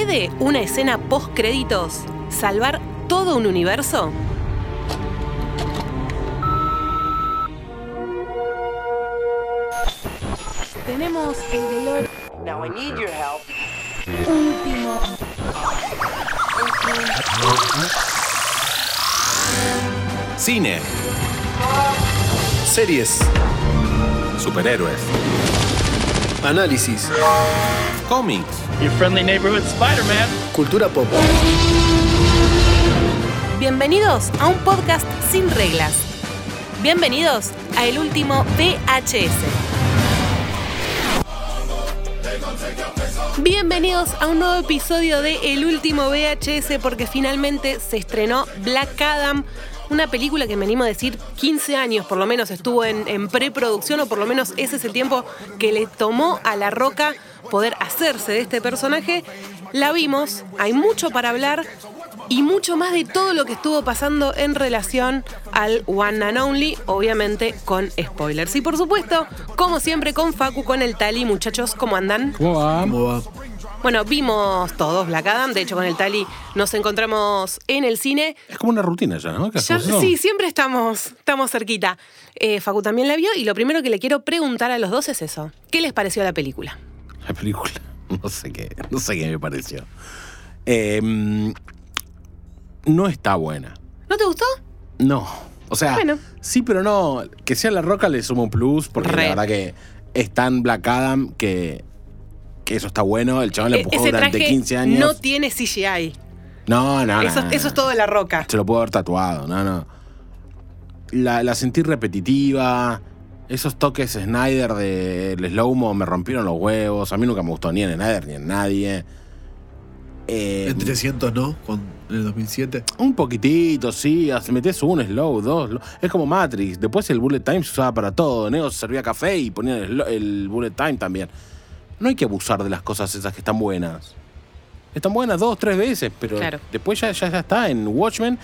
¿Puede una escena post créditos salvar todo un universo? Tenemos el dolor Now I need your help. último. Cine. Series. Superhéroes. Análisis. Cómics. Your friendly neighborhood Spider-Man. Cultura pop. Bienvenidos a un podcast sin reglas. Bienvenidos a el último VHS. Bienvenidos a un nuevo episodio de El último VHS porque finalmente se estrenó Black Adam, una película que me animo a decir 15 años por lo menos estuvo en, en preproducción o por lo menos ese es el tiempo que le tomó a La Roca poder hacerse de este personaje. La vimos, hay mucho para hablar y mucho más de todo lo que estuvo pasando en relación al One and Only, obviamente con spoilers. Y por supuesto, como siempre, con Facu, con el Tali. Muchachos, ¿cómo andan? ¿Cómo va? Bueno, vimos todos Black Adam. De hecho, con el Tali nos encontramos en el cine. Es como una rutina ya, ¿no? Sí, siempre estamos, estamos cerquita. Eh, Facu también la vio y lo primero que le quiero preguntar a los dos es eso. ¿Qué les pareció la película? La película. No sé qué, no sé qué me pareció. Eh, no está buena. ¿No te gustó? No. O sea, Bueno. sí, pero no. Que sea La Roca le suma un plus, porque Re. la verdad que es tan Black Adam que, que eso está bueno. El chabón le E- empujó ese durante traje 15 años. no tiene CGI. no, no, no, Eso, no, eso es todo de la roca. Se lo puedo haber tatuado, no, no. La, la sentí repetitiva. Esos toques Snyder del slow-mo me rompieron los huevos. A mí nunca me gustó ni en Snyder ni en nadie. Eh, En 300, ¿no? Con, en el 2007. un poquitito, sí. Se metés un slow, dos. slow. Es como Matrix. Después el bullet time se usaba para todo. Neo se servía café y ponía el, slow- el bullet time también. No hay que abusar de las cosas esas que están buenas. Están buenas dos, tres veces, pero Claro. después ya, ya, ya está. En Watchmen,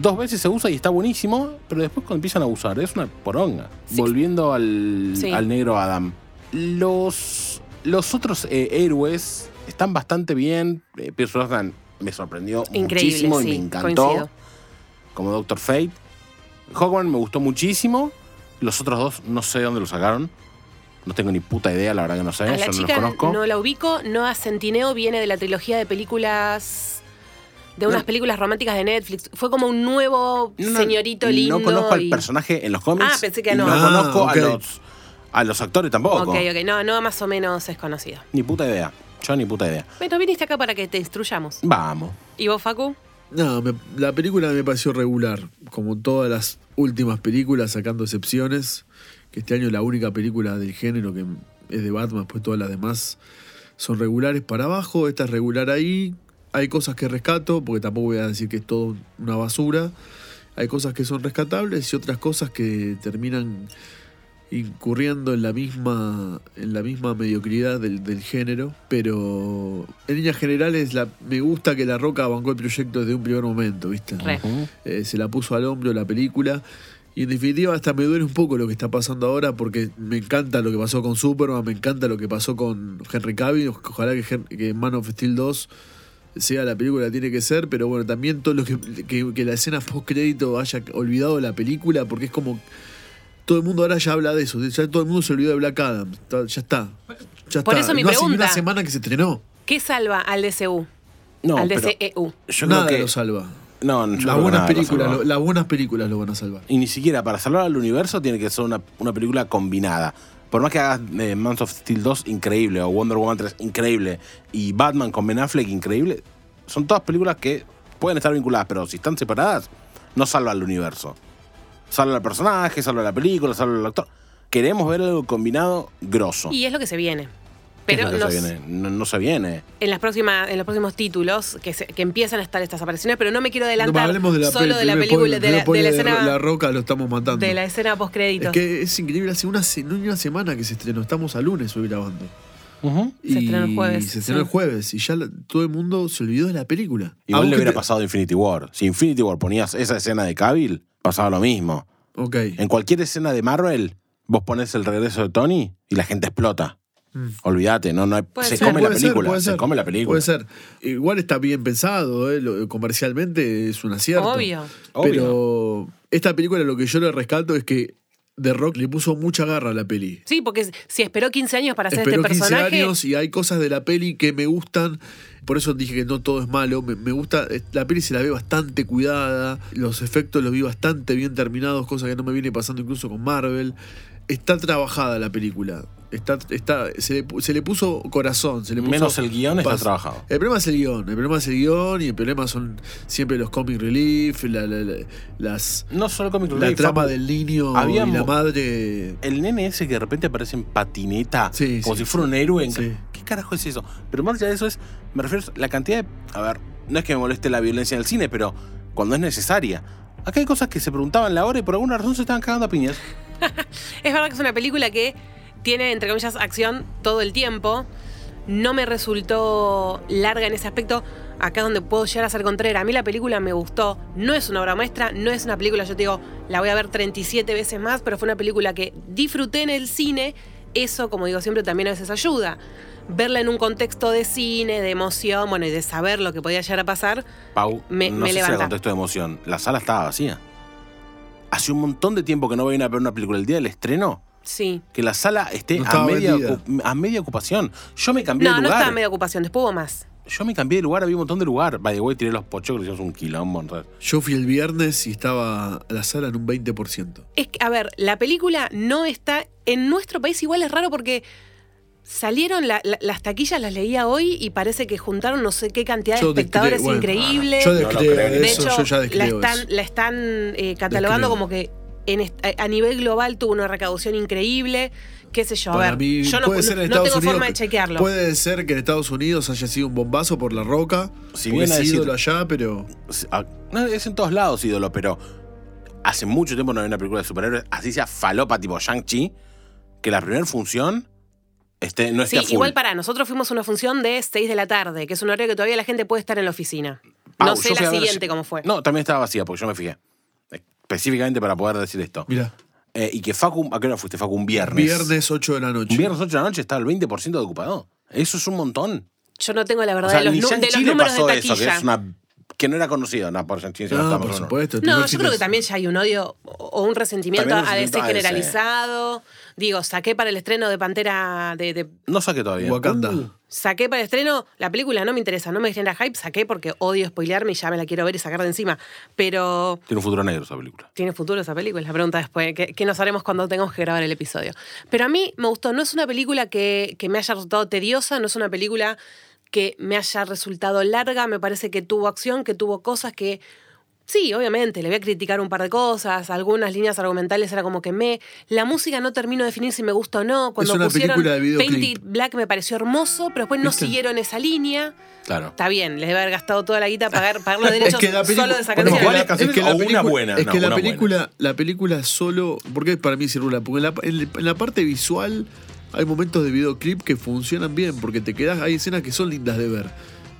dos veces se usa y está buenísimo, pero después cuando empiezan a usar, es una poronga. Sí. Volviendo al, Sí. al negro Adam. Los, los otros eh, héroes están bastante bien. Eh, Pierce Brosnan me sorprendió Increíble, muchísimo sí, y me encantó. coincido. Como Doctor Fate. Hawkman me gustó muchísimo. Los otros dos no sé de dónde los sacaron. No tengo ni puta idea, la verdad que no sé. A la Yo no los chica conozco. no la ubico. Noah Centineo viene de la trilogía de películas. de unas No. películas románticas de Netflix. Fue como un nuevo No, señorito lindo. No conozco al personaje en los cómics. Ah, pensé que no. No Ah, conozco a, los, a los actores tampoco. Ok, ok. No, Noah más o menos es conocido. Ni puta idea. Yo ni puta idea. Bueno, viniste acá para que te instruyamos. Vamos. ¿Y vos, Facu? No, me- la película me pareció regular. Como todas las últimas películas, sacando excepciones. Que este año la única película del género que es de Batman, pues todas las demás son regulares para abajo. Esta es regular ahí. Hay cosas que rescato, porque tampoco voy a decir que es todo una basura. Hay cosas que son rescatables y otras cosas que terminan incurriendo en la misma en la misma mediocridad del, del género pero en líneas generales la, me gusta que la roca bancó el proyecto desde un primer momento viste. Eh, se la puso al hombro la película y en definitiva hasta me duele un poco lo que está pasando ahora porque me encanta lo que pasó con Superman me encanta lo que pasó con Henry Cavill ojalá que, Hen- que Man of Steel 2 sea la película que tiene que ser, pero bueno, también todo lo que, que, que la escena post crédito haya olvidado la película, porque es como todo el mundo ahora ya habla de eso, ya todo el mundo se olvidó de Black Adam, está- ya está. Ya Por está. eso mi no hace pregunta. una semana que se estrenó. ¿Qué salva al DCU? No, al DCEU. yo nada creo que. lo salva. No, yo creo Las buenas, películas, salva. lo- las buenas películas lo van a salvar. Y ni siquiera para salvar al universo tiene que ser una, una película combinada. Por más que hagas eh, Man of Steel 2 increíble, o Wonder Woman 3 increíble, y Batman con Ben Affleck increíble, son todas películas que pueden estar vinculadas, pero si están separadas, no salvan al universo. Salva al personaje, salva la película, salva al actor. Queremos ver algo combinado grosso. Y es lo que se viene. ¿Qué es Pero lo que nos- se viene? No, no se viene. en, las próximas, en los próximos títulos que, se- que empiezan a estar estas apariciones, pero no me quiero No, adelantar hablemos de la, solo de la película, de la, de la escena, La Roca lo estamos matando. de la escena post es créditos. que es increíble, hace una, no una semana que se estrenó, estamos a lunes hoy grabando. Se estrenó el Y jueves, Se estrenó sí. el jueves y ya la- todo el mundo se olvidó de la película. Igual Aunque le hubiera te- pasado a Infinity War. Si Infinity War ponías esa escena de Cavill, pasaba lo mismo. Ok. En cualquier escena de Marvel, vos pones el regreso de Tony y la gente explota. Olvídate, no, no hay- Puede se ser. come la ser, película, puede se ser. come la película. Puede ser. Igual está bien pensado, ¿eh? Lo- comercialmente es un acierto. Obvio. Pero esta película lo que yo le rescato es que The Rock le puso mucha garra a la peli. Sí, porque si esperó 15 años para hacer Esperó este 15 personaje. años y hay cosas de la peli que me gustan. Por eso dije que no todo es malo. Me, me gusta, eh, la peli se la ve bastante cuidada. Los efectos los vi bastante bien terminados, cosa que no me viene pasando incluso con Marvel. Está trabajada la película. Está, está, se, le, pu- se le puso corazón. Se le puso Menos el guion está trabajado. El problema es el guion. El problema es el guion y el problema son siempre los comic relief, la- la- la- las, No solo Comic la Relief, trama Facu. del niño Había y la madre. El nene ese que de repente aparece en patineta, Sí, como sí. si fuera un héroe. en- Sí. ¿Qué carajo es eso? Pero más allá de eso es, me refiero a la cantidad de... A ver, no es que me moleste la violencia en el cine, pero cuando es necesaria. Acá hay cosas que se preguntaban la hora y por alguna razón se estaban cagando a piñas. Es verdad que es una película que tiene, entre comillas, acción todo el tiempo. No me resultó larga en ese aspecto. Acá es donde puedo llegar a ser contraria. A mí la película me gustó. No es una obra maestra, no es una película, yo te digo, la voy a ver 37 veces más, pero fue una película que disfruté en el cine. Eso, como digo siempre, también a veces ayuda. Verla en un contexto de cine, de emoción, bueno, y de saber lo que podía llegar a pasar. Pau, Me- no me sé si era contexto de emoción. La sala estaba vacía. Hace un montón de tiempo que no venía a ver una película. El día del estreno, Sí. que la sala esté No a, media, a media ocupación. Yo me cambié No, de no lugar. estaba en media ocupación, después hubo más. Yo me cambié de lugar, había un montón de lugar. By the way, tiré los pochoclos, hicimos un quilombo. Yo fui el viernes y estaba la sala en un 20%. Es que, a ver, la película no está. En nuestro país igual es raro porque salieron la- la- las taquillas, las leía hoy y parece que juntaron no sé qué cantidad de Yo espectadores descreo- bueno, increíble. Yo No descreo de eso, hecho, yo ya la están, eso. la están eh, catalogando Descreo. como que en a nivel global tuvo una recaudación increíble. Qué sé yo, a Para ver, mí, yo no, puede ser en no Estados tengo Unidos. forma de chequearlo. Puede ser que en Estados Unidos haya sido un bombazo por la roca. Si bien es ídolo allá, pero. Es en todos lados ídolo, pero hace mucho tiempo no había una película de superhéroes, así sea falopa tipo Shang-Chi, que la primera función esté, no Sí, full. igual para nosotros fuimos a una función de 6 de la tarde, que es un horario que todavía la gente puede estar en la oficina. Pau, no sé la ver- siguiente cómo fue. No, también estaba vacía, porque yo me fijé. Específicamente para poder decir esto. Mira, Eh, y que Facu, ¿a qué hora fuiste, Facu? Un viernes. viernes 8 de la noche. Un viernes 8 de la noche estaba el 20% de ocupado. Eso es un montón. Yo no tengo la verdad O sea, de, los, ni nu- de Shang-Chi los le números de pasó taquilla. eso, que es una... Que no era conocido, no, por sino No, estaba por supuesto. No, yo creo de- que también ya hay un odio o un resentimiento un resentimiento a DC. generalizado. Digo, saqué para el estreno de Pantera de, de- No saqué todavía. Wakanda. Uh, saqué para el estreno, la película no me interesa, no me genera hype, saqué porque odio spoilearme y ya me la quiero ver y sacar de encima. Pero Tiene un futuro negro esa película. ¿Tiene futuro esa película? La pregunta después, ¿qué, qué nos haremos cuando tengamos que grabar el episodio? Pero a mí me gustó, no es una película que, que me haya resultado tediosa, no es una película que me haya resultado larga, me parece que tuvo acción, que tuvo cosas que... Sí, obviamente, le voy a criticar un par de cosas, algunas líneas argumentales era como que me... La música no termino de definir si me gusta o no. Cuando una pusieron película de. Painted Black me pareció hermoso, pero después no ¿Viste? siguieron esa línea. Claro. Está bien, les debe haber gastado toda la guita pagar, pagar los derechos la película- solo de esa bueno, canción. es que ¿Cuáles la- es que película- buena, Es no, que la una película, la película solo. Porque para mí es irregular. Porque en la, en- en la parte visual hay momentos de videoclip que funcionan bien. Porque te quedas. Hay escenas que son lindas de ver.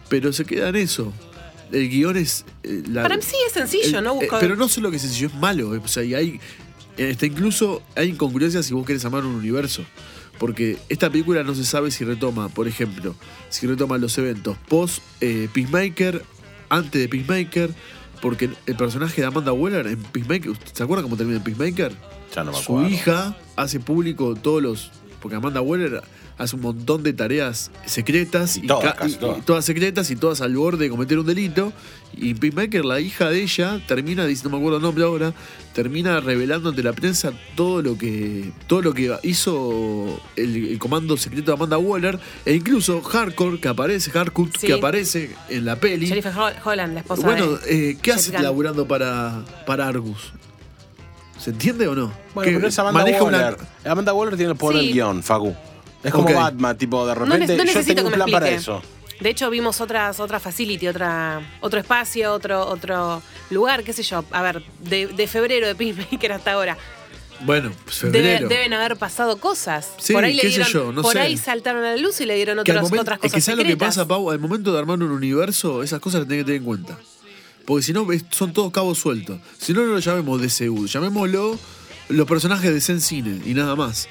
Pero se queda en eso. El guion es. eh, la- Para mí sí es sencillo, el- ¿no? eh, Busco- pero no solo que es sencillo, es malo. eh, O sea, y hay. Este, incluso hay incongruencias si vos querés amar un universo. Porque esta película no se sabe si retoma, por ejemplo, si retoma los eventos post eh, Peacemaker, antes de Peacemaker, porque el personaje de Amanda Waller en Peacemaker, ¿se acuerdan cómo termina en Peacemaker? Ya no me Su acuerdo. hija hace público todos los. Porque Amanda Waller hace un montón de tareas secretas Y todas, ca- casi todas. todas secretas y todas al borde de cometer un delito. Y Peacemaker, la hija de ella, termina, dice- no me acuerdo el nombre ahora, termina revelando ante la prensa todo lo que todo lo que hizo el, el comando secreto de Amanda Waller, e incluso Hardcore, que aparece, Hardcore, Sí. que aparece en la peli. Jennifer Ho- Holland, la esposa Bueno, de... eh, ¿qué hace laburando para, para Argus? ¿Se entiende o no? Bueno, pero es Amanda maneja una-. Amanda Waller tiene el poder Sí. del guion, Facu. Es como. Batman, tipo, de No, repente no yo necesito tengo que un me plan para eso. De hecho, vimos otras, otra facility, otra, otro espacio, otro, otro lugar, qué sé yo. A ver, de, de febrero de Peacemaker hasta ahora. Bueno, pues Debe- febrero. deben haber pasado cosas. Sí, por ahí le qué sé dieron, yo, no por sé. ahí saltaron a la luz y le dieron al otras, momento- otras es cosas que ¿sabes lo que pasa, Pau? Al momento de armar un universo, esas cosas las tenés que tener en cuenta. Porque si no, es- son todos cabos sueltos. Si no, no lo llamemos DCU, llamémoslo los personajes de Zen Cine y nada más.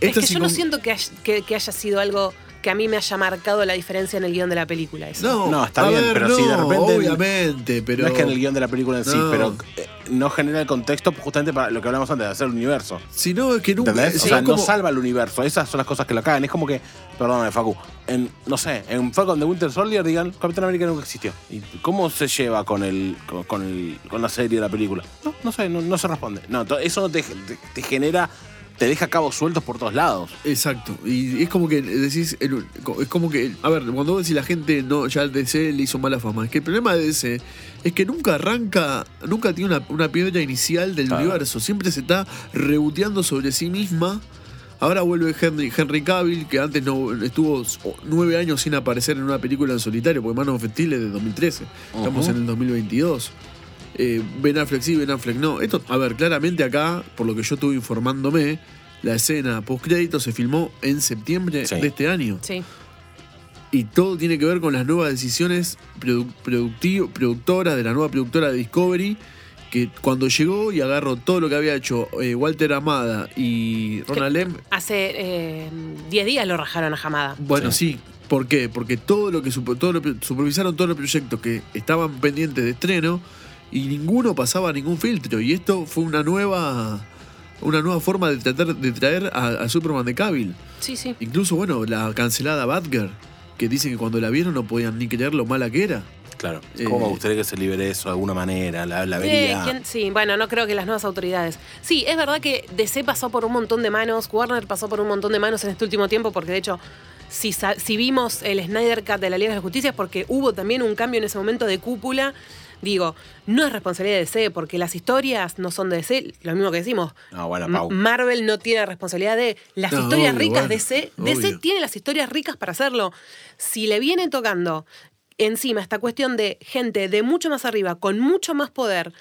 Es que yo no siento que, hay- que- que haya sido algo que a mí me haya marcado la diferencia en el guion de la película. Eso. No, No, está bien, ver, pero no, si de repente- Obviamente, pero. No es que en el guion de la película en sí, No. pero eh, no genera el contexto justamente para lo que hablamos antes de hacer el universo. Si no, es que nunca. ¿Entendés? o sea, no salva el universo. Esas son las cosas que lo cagan. Es como que, perdóname, Facu, en, no sé, en Falcon de Winter Soldier digan, Capitán América nunca existió. ¿Y cómo se lleva con el con, con el, con la serie de la película? No, no sé, no, no se responde. No, eso no te, te- te genera, te deja cabos sueltos por todos lados. Exacto. Y es como que decís. es como que. A ver, cuando vos decís la gente no, ya el DC le hizo mala fama. Es que el problema de DC es que nunca arranca. Nunca tiene una, una piedra inicial del Claro. universo. Siempre se está reboteando sobre sí misma. Ahora vuelve Henry, Henry Cavill, que antes no estuvo nueve años sin aparecer en una película en solitario, porque Man of Steel es de 2013. Estamos en el 2022. Eh, ben Affleck sí, Ben Affleck no. Esto, a ver, claramente acá, por lo que yo estuve informándome, la escena post-crédito se filmó en septiembre Sí. de este año. Sí. Y todo tiene que ver con las nuevas decisiones produ- productoras de la nueva productora de Discovery, que cuando llegó y agarró todo lo que había hecho eh, Walter Amada y Ronald Em, Hace eh, 10 días lo rajaron a Jamada. Bueno, sí. ¿Por qué? Porque todo lo que supo- todo lo- supervisaron todos los proyectos que estaban pendientes de estreno y ninguno pasaba ningún filtro. Y esto fue una nueva una nueva forma de tratar de traer a, a Superman de Cavill. Sí, sí. Incluso, bueno, la cancelada Batgirl, que dicen que cuando la vieron no podían ni creer lo mala que era. Claro. Eh, ¿Cómo me gustaría que se libere eso de alguna manera? La, la Eh, vería. ¿quién- Sí, bueno, no creo que las nuevas autoridades. Sí, es verdad que DC pasó por un montón de manos, Warner pasó por un montón de manos en este último tiempo, porque de hecho, si, si vimos el Snyder Cut de la Liga de la Justicia, es porque hubo también un cambio en ese momento de cúpula. Digo, no es responsabilidad de DC, porque las historias no son de DC, lo mismo que decimos. No, bueno, M- Pau. Marvel no tiene responsabilidad de las No, historias obvio, ricas bueno, de DC. DC obvio. tiene las historias ricas para hacerlo. Si le viene tocando encima esta cuestión de gente de mucho más arriba, con mucho más poder,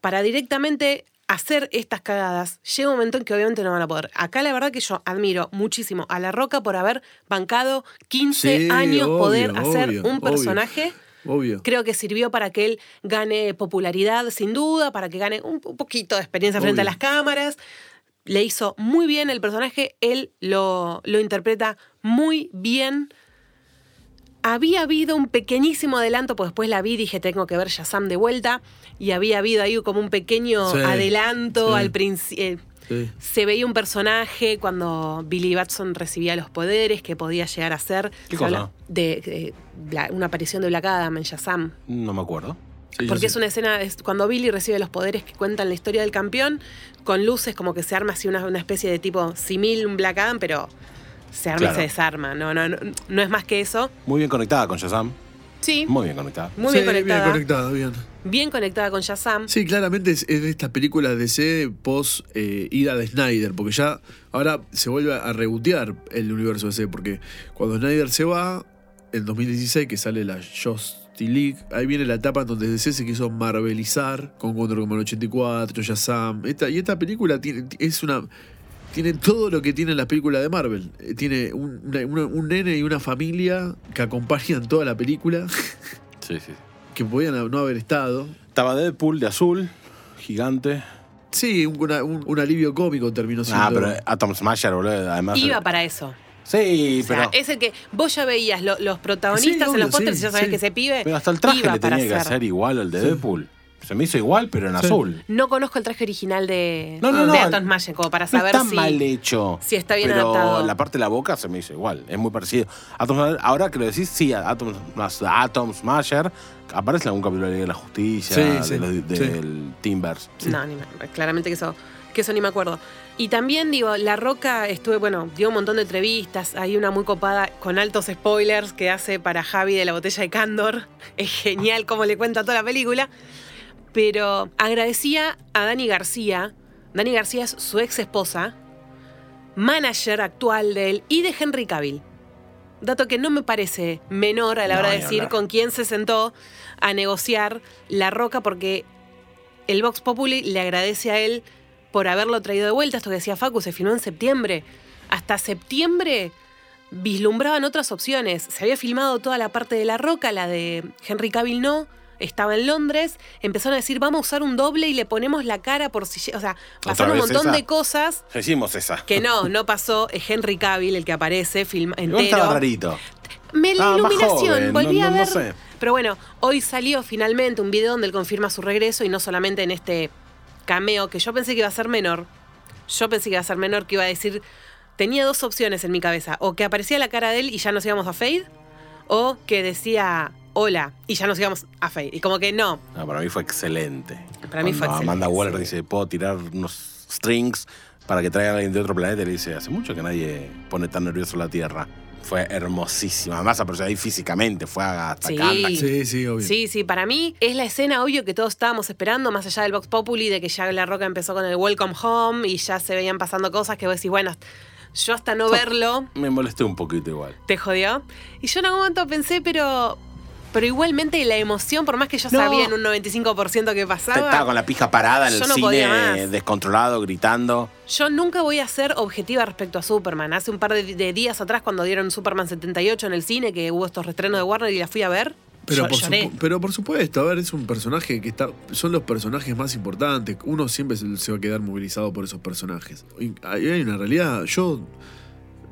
para directamente hacer estas cagadas, llega un momento en que obviamente no van a poder. Acá la verdad que yo admiro muchísimo a La Roca por haber bancado 15 Sí, años obvio, poder hacer obvio, un personaje. Obvio. Creo que sirvió para que él gane popularidad, sin duda, para que gane un, poquito de experiencia frente a Obvio. las cámaras. Le hizo muy bien el personaje, él lo, lo interpreta muy bien. Había habido un pequeñísimo adelanto, pues después la vi y dije, tengo que ver Shazam de vuelta. Y había habido ahí como un pequeño Sí, adelanto sí. al principio. Sí. Se veía un personaje cuando Billy Batson recibía los poderes que podía llegar a ser. ¿Qué cosa? De, de Bla- una aparición de Black Adam en Shazam. No me acuerdo. Sí, Porque es una escena, es cuando Billy recibe los poderes que cuentan la historia del campeón, con luces como que se arma así una, una especie de tipo simil, un Black Adam, pero se arma Claro. y se desarma. No, no, no, no es más que eso. Muy bien conectada con Shazam. Sí, Muy bien conectada. muy Sí, bien conectada. Bien conectada, bien. bien conectada con Shazam. Sí, claramente es, es de estas películas de DC post eh, ida de Snyder, porque ya ahora se vuelve a rebotear el universo DC, porque cuando Snyder se va, en 2016 que sale la Justice League, ahí viene la etapa en donde DC se quiso marvelizar con Wonder Woman 84, Shazam, esta, y esta película tiene, es una... Tiene todo lo que tienen las películas de Marvel. Eh, Tiene un, una- una- un nene y una familia que acompañan toda la película, Sí, sí. que podían no haber estado. Estaba Deadpool de azul, gigante. Sí, un, una- un- un alivio cómico terminó siendo. Ah, pero Atom Smasher, boludo. Además. Iba para eso. Sí, O sea, pero. es el que vos ya veías lo- los protagonistas Sí, en los pósters sí, y ya sabés sí. que ese pibe Pero hasta el traje iba le tenía que hacer igual al de Deadpool. Se me hizo igual, pero en Sí. azul. No conozco el traje original de, No, no, no. de Atom Smasher, como para No saber está si... mal hecho. si está bien pero adaptado. la parte de la boca se me hizo igual. Es muy parecido. Atom, ahora que lo decís, sí, Atom, Atom Smasher aparece en algún capítulo de la Liga de la Justicia, Sí, de sí, los- sí. del Timbers. No, ni me- claramente que eso, que eso ni me acuerdo. Y también digo, La Roca estuve, bueno, dio un montón de entrevistas, hay una muy copada con altos spoilers que hace para Javi de la botella de Candor. Es genial cómo le cuenta toda la película. Pero agradecía a Dani García. Dani García es su ex esposa, manager actual de él y de Henry Cavill. Dato que no me parece menor a la No, hora de decir hablar. con quién se sentó a negociar La Roca, porque el Vox Populi le agradece a él por haberlo traído de vuelta. Esto que decía Facu, se filmó en septiembre. Hasta septiembre vislumbraban otras opciones. Se había filmado toda la parte de La Roca, la de Henry Cavill no. Estaba en Londres, empezaron a decir, vamos a usar un doble y le ponemos la cara por si... lle-". O sea, pasaron un montón esa? de cosas hicimos esa. que no, no pasó. Es Henry Cavill el que aparece, film Igual estaba entero. rarito. Me la Ah, iluminación, volví no- a no- no ver. sé. Pero bueno, hoy salió finalmente un video donde él confirma su regreso y no solamente en este cameo que yo pensé que iba a ser menor. Yo pensé que iba a ser menor, que iba a decir. Tenía dos opciones en mi cabeza. O que aparecía la cara de él y ya nos íbamos a Fade. O que decía hola y ya nos íbamos a Fade. Y como que no. No, para mí fue excelente. Para mí fue Cuando Amanda excelente, Waller sí. dice, puedo tirar unos strings para que traigan a alguien de otro planeta. Y le dice, hace mucho que nadie pone tan nervioso la Tierra. Fue hermosísima. Además apareció ahí físicamente. Fue hasta Sí. acá. Sí, sí, obvio. Sí, sí, para mí es la escena, obvio, que todos estábamos esperando, más allá del Vox Populi, de que ya La Roca empezó con el Welcome Home y ya se veían pasando cosas que vos decís, bueno, yo hasta no verlo, Me molesté un poquito igual. te jodió. Y yo en algún momento pensé, pero. Pero igualmente la emoción, por más que yo No. sabía en un 95% que pasaba, Estaba con la pija parada en el no cine, descontrolado, gritando. yo nunca voy a ser objetiva respecto a Superman. Hace un par de, de días atrás, cuando dieron Superman 78 en el cine, que hubo estos restrenos de Warner y la fui a ver, Pero yo por, lloré. supu- pero por supuesto, a ver, es un personaje que está. Son los personajes más importantes. Uno siempre se, se va a quedar movilizado por esos personajes. Y hay una realidad. Yo.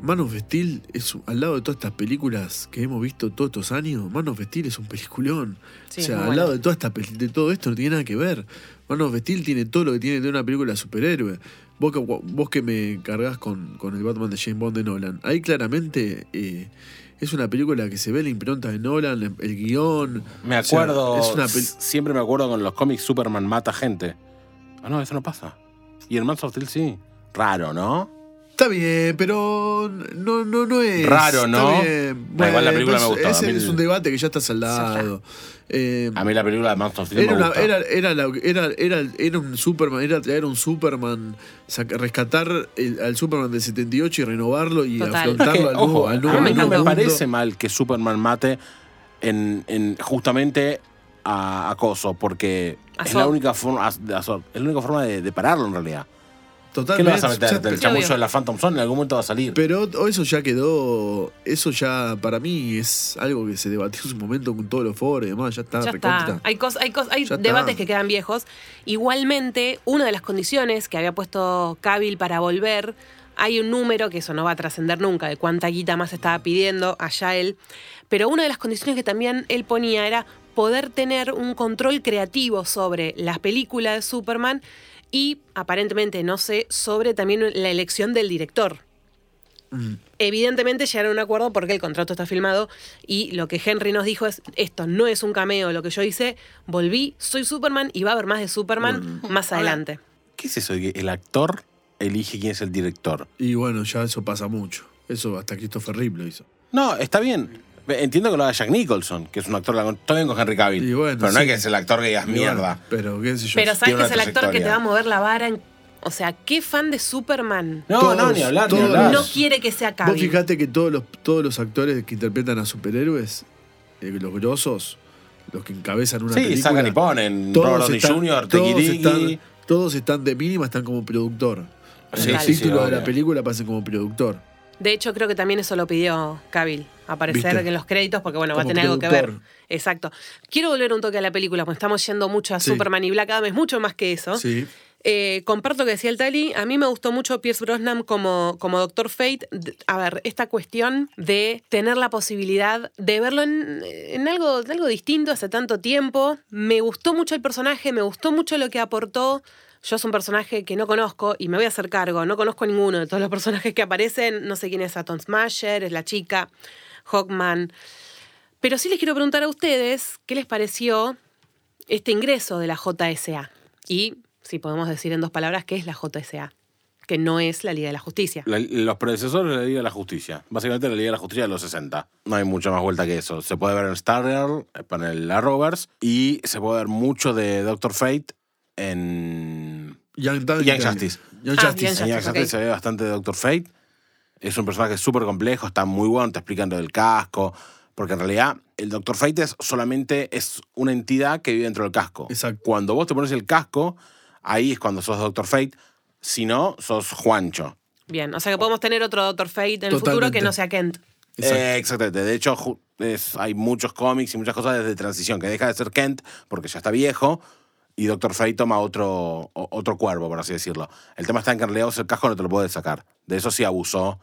Man of Steel es al lado de todas estas películas que hemos visto todos estos años. Man of Steel es un peliculón. Sí, o sea, al bueno. lado de toda esta de todo esto no tiene nada que ver. Man of Steel tiene todo lo que tiene de una película de superhéroe. Vos que, vos que me cargas con, con el Batman de James Bond de Nolan. Ahí claramente eh, es una película que se ve la impronta de Nolan, el, guion. Me O sea, acuerdo, es una pel- siempre me acuerdo con los cómics Superman mata gente. Ah, no, eso no pasa. Y en Man of Steel sí. Raro, ¿no? Está bien, pero no, no, no es. Raro, está ¿no? bien. Da igual, la película me gustó, ese a mí es un debate que ya está saldado. Eh, A mí la película de Steel era, me una- gusta. era, era, la- era, era, era un Superman, era traer un Superman, saca- rescatar el- al Superman del 78 y renovarlo y Total. Es afrontarlo que, al nuevo, ojo, al a mí me no me parece mal que Superman mate en, en justamente a, a Coso, porque A es la única forma, a- a es la única forma de, de pararlo en realidad. ¿Qué Totalmente. le vas a meter? Sí, chamullo de la Phantom Zone en algún momento va a salir. Pero eso ya quedó, eso ya para mí es algo que se debatió en su momento con todos los foros y demás, ya está Ya está. Hay, cos- hay, cos- hay Ya está. debates que quedan viejos. Igualmente, una de las condiciones que había puesto Cavill para volver, hay un número, que eso no va a trascender nunca, de cuánta guita más estaba pidiendo allá él. Pero una de las condiciones que también él ponía era poder tener un control creativo sobre las películas de Superman y, aparentemente, no sé, sobre también la elección del director. Evidentemente llegaron a un acuerdo porque el contrato está filmado y lo que Henry nos dijo es, esto no es un cameo, lo que yo hice, volví, soy Superman y va a haber más de Superman más adelante. ¿Qué es eso de que el actor elige quién es el director? Y bueno, ya eso pasa mucho. Eso hasta Christopher Reeve lo hizo. No, está bien. Entiendo que lo haga Jack Nicholson, que es un actor. Bien con Henry Cavill. Y bueno, pero no sí. es que es el actor que digas Y bueno, mierda. pero qué sé yo. Pero sabes que es el actor que te va a mover la vara en... O sea, ¿qué fan de Superman No, Todos- no, ni hablar, ni todos- hablar. no quiere que sea Vos Cavill? fijate que todos los, todos los actores que interpretan a superhéroes, eh, los grosos, los que encabezan una sí, película. sacan y ponen. todos están- Jr., todos están, todos están de mínima, están como productor. En Sí, el sí, título sí, de la película aparecen como productor. De hecho, creo que también eso lo pidió Cavill, aparecer ¿Viste? en los créditos, porque bueno, va a tener algo que ver. Exacto. Quiero volver un toque a la película, porque estamos yendo mucho a Sí. Superman y Black Adam, es mucho más que eso. Sí. Eh, comparto lo que decía el Tali. A mí me gustó mucho Pierce Brosnan como, como Doctor Fate. A ver, esta cuestión de tener la posibilidad de verlo en, en algo, en algo distinto hace tanto tiempo. Me gustó mucho el personaje, me gustó mucho lo que aportó. Yo es un personaje que no conozco y me voy a hacer cargo. No conozco a ninguno de todos los personajes que aparecen. No sé quién es Atom Smasher, es la chica, Hawkman. Pero sí les quiero preguntar a ustedes qué les pareció este ingreso de la JSA. Y si podemos decir en dos palabras qué es la JSA, que no es la Liga de la Justicia. La- los predecesores de la Liga de la Justicia. Básicamente la Liga de la Justicia de los 60. No hay mucha más vuelta que eso. Se puede ver en Stargirl, en el Arrowverse, y se puede ver mucho de Doctor Fate en Young, Justice. Young Ah, Justice. Young En Young Justice, Justice se ve bastante de Doctor Fate. Es un personaje súper complejo, está muy bueno, te explican lo del casco. Porque en realidad el Doctor Fate es solamente es una entidad que vive dentro del casco. Exacto. Cuando vos te pones el casco, ahí es cuando sos Doctor Fate. Si no, sos Juancho. Bien, o sea que podemos tener otro Doctor Fate en el futuro que Totalmente. no sea Kent. Eh, exactamente. De hecho, es- hay muchos cómics y muchas cosas desde transición, que deja de ser Kent porque ya está viejo y Doctor Fate toma otro, otro cuerpo, por así decirlo. El tema está en que en realidad el casco no te lo puedes sacar. De eso sí abusó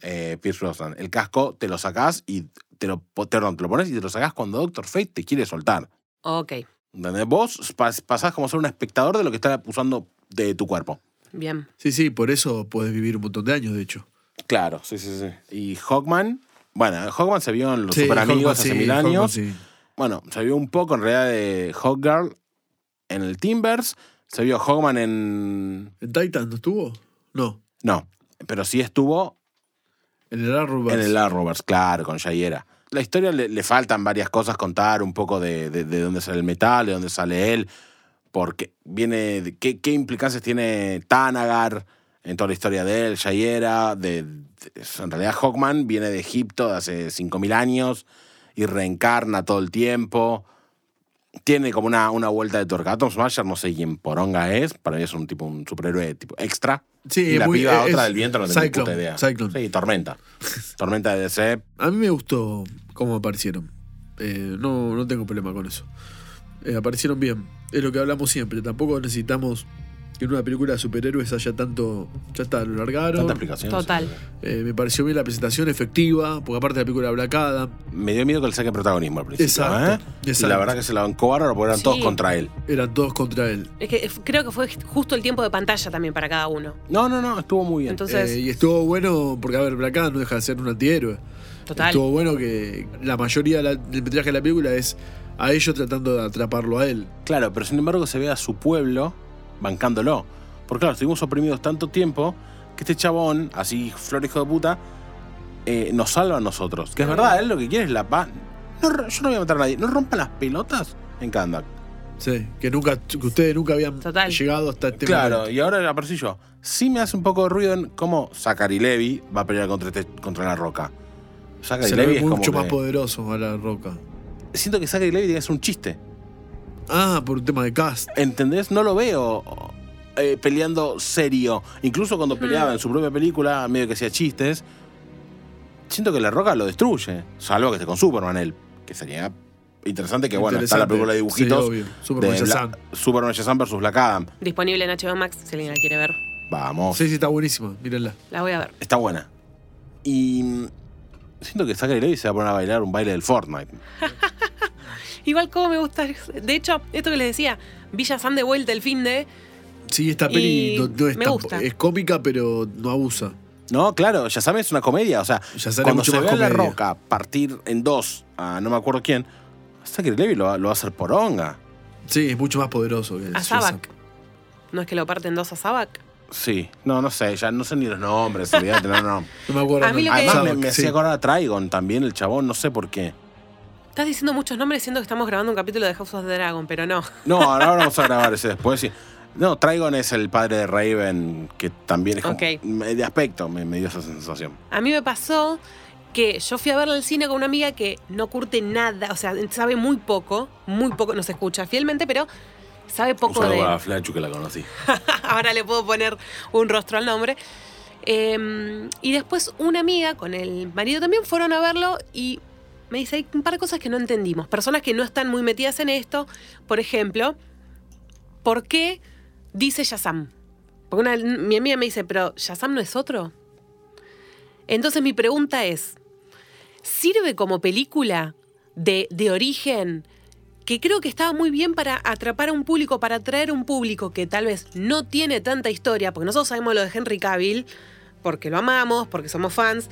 eh, Pierce Brosnan. El casco te lo sacás y te lo, perdón, te lo pones y te lo sacás cuando Doctor Fate te quiere soltar. Ok, ¿Entendés? Vos pas- pasás como a ser un espectador de lo que está usando de tu cuerpo. bien. Sí, sí, por eso podés vivir un montón de años, de hecho. Claro, sí, sí, sí. Y Hawkman, bueno, Hawkman se vio en Los Sí, Super Amigos Hawkman, hace sí, mil Hawkman, años. sí. Bueno, se vio un poco en realidad de Hawkgirl en el Timbers. Se vio Hawkman en. ¿En Titan no estuvo? No. No, pero sí estuvo En el Arrowverse. en el Arrowverse, claro, con Jaira. La historia le, le faltan varias cosas contar, un poco de, de- de dónde sale el metal, de dónde sale él, porque viene. de- qué, qué implicancias tiene Tanagar en toda la historia de él. De, de- en realidad, Hawkman viene de Egipto de hace 5.000 años y reencarna todo el tiempo. Tiene como una, una vuelta de. Atom Smasher, no sé quién poronga es, para mí es un tipo un superhéroe tipo extra. Sí, y la muy- piba es- otra del viento no tengo Cyclone, puta idea. Cyclone. Sí, Tormenta. Tormenta de DC. A mí me gustó cómo aparecieron. Eh, no, no tengo problema con eso. Eh, aparecieron bien. Es lo que hablamos siempre. Tampoco necesitamos que en una película de superhéroes haya tanto. Ya está, lo largaron. Tanta explicación. Total. Eh, me pareció bien la presentación efectiva, porque aparte de la película Adam, Me dio miedo que le saque protagonismo al principio. Exacto, ¿eh? Y exacto. la verdad que se la bancó bárbaro porque eran Sí. todos contra él. eran todos contra él. Es que creo que fue justo el tiempo de pantalla también para cada uno. No, no, no, estuvo muy bien. Entonces, Eh, y estuvo bueno, porque a ver, Black Adam no deja de ser un antihéroe. total. Estuvo bueno que la mayoría del metraje de la película es a ellos tratando de atraparlo a él. Claro, pero sin embargo se ve a su pueblo bancándolo. Porque claro, estuvimos oprimidos tanto tiempo que este chabón, así flor hijo de puta, eh, nos salva a nosotros. Que es verdad, él lo que quiere es la paz. No, yo no voy a matar a nadie. No rompan las pelotas en Kandak. Sí, que nunca, que ustedes nunca habían Total. llegado hasta este Claro, momento. y ahora aparecí yo. Sí me hace un poco de ruido en cómo Zachary Levy va a pelear contra, este- contra la roca. Zachary Se le Levy ve es como mucho más que- poderoso a la roca. Siento que Zachary Levy tiene que ser un chiste. Ah, por un tema de cast. ¿Entendés? No lo veo eh, peleando serio. Incluso cuando peleaba en su propia película, medio que hacía chistes. Siento que La Roca lo destruye. Salvo que esté con Superman él. Que sería interesante que, bueno, está la película de dibujitos. Sí, obvio. Superman de Shazam. Bla- Superman Shazam versus Black Adam. Disponible en HBO Max, si alguien la quiere ver. Vamos. Sí, sí, está buenísima. Mírenla. La voy a ver. Está buena. Y mm, siento que Zachary Levy se va a poner a bailar un baile del Fortnite. Igual como me gusta. De hecho, esto que les decía, Villa Sam de vuelta el fin de. Sí, esta peli no, no es me tan- gusta. es cómica, pero no abusa. No, claro, Shazam es una comedia. O sea, cuando se ve a La. Roca partir en dos a no me acuerdo quién, Zachary Levy lo, va- lo va a hacer poronga. Sí, es mucho más poderoso que A. Sabak. ¿No es que lo parten dos a Sabak? Sí, no, no sé, ya no sé ni los nombres, olvídate, no, no. No me acuerdo. A mí lo que- Además me, me sí. hacía acordar a Trigon también, el chabón, no sé por qué. Estás diciendo muchos nombres siendo que estamos grabando un capítulo de House of the Dragon, pero no. No, ahora vamos a grabar ese después. Sí. No, Trigon es el padre de Raven, que también es como, de aspecto, me, me dio esa sensación. A mí me pasó que yo fui a verla al cine con una amiga que no curte nada, o sea, sabe muy poco, muy poco, nos escucha fielmente, pero sabe poco de... a Flachu que la conocí. Ahora le puedo poner un rostro al nombre. Eh, y después una amiga con el marido también fueron a verlo y me dice, hay un par de cosas que no entendimos. Personas que no están muy metidas en esto. Por ejemplo, ¿por qué dice Shazam? Porque mi amiga me dice, pero ¿Shazam no es otro? Entonces mi pregunta es, ¿sirve como película de, de origen? que creo que estaba muy bien para atrapar a un público, para atraer un público que tal vez no tiene tanta historia, porque nosotros sabemos lo de Henry Cavill, porque lo amamos, porque somos fans.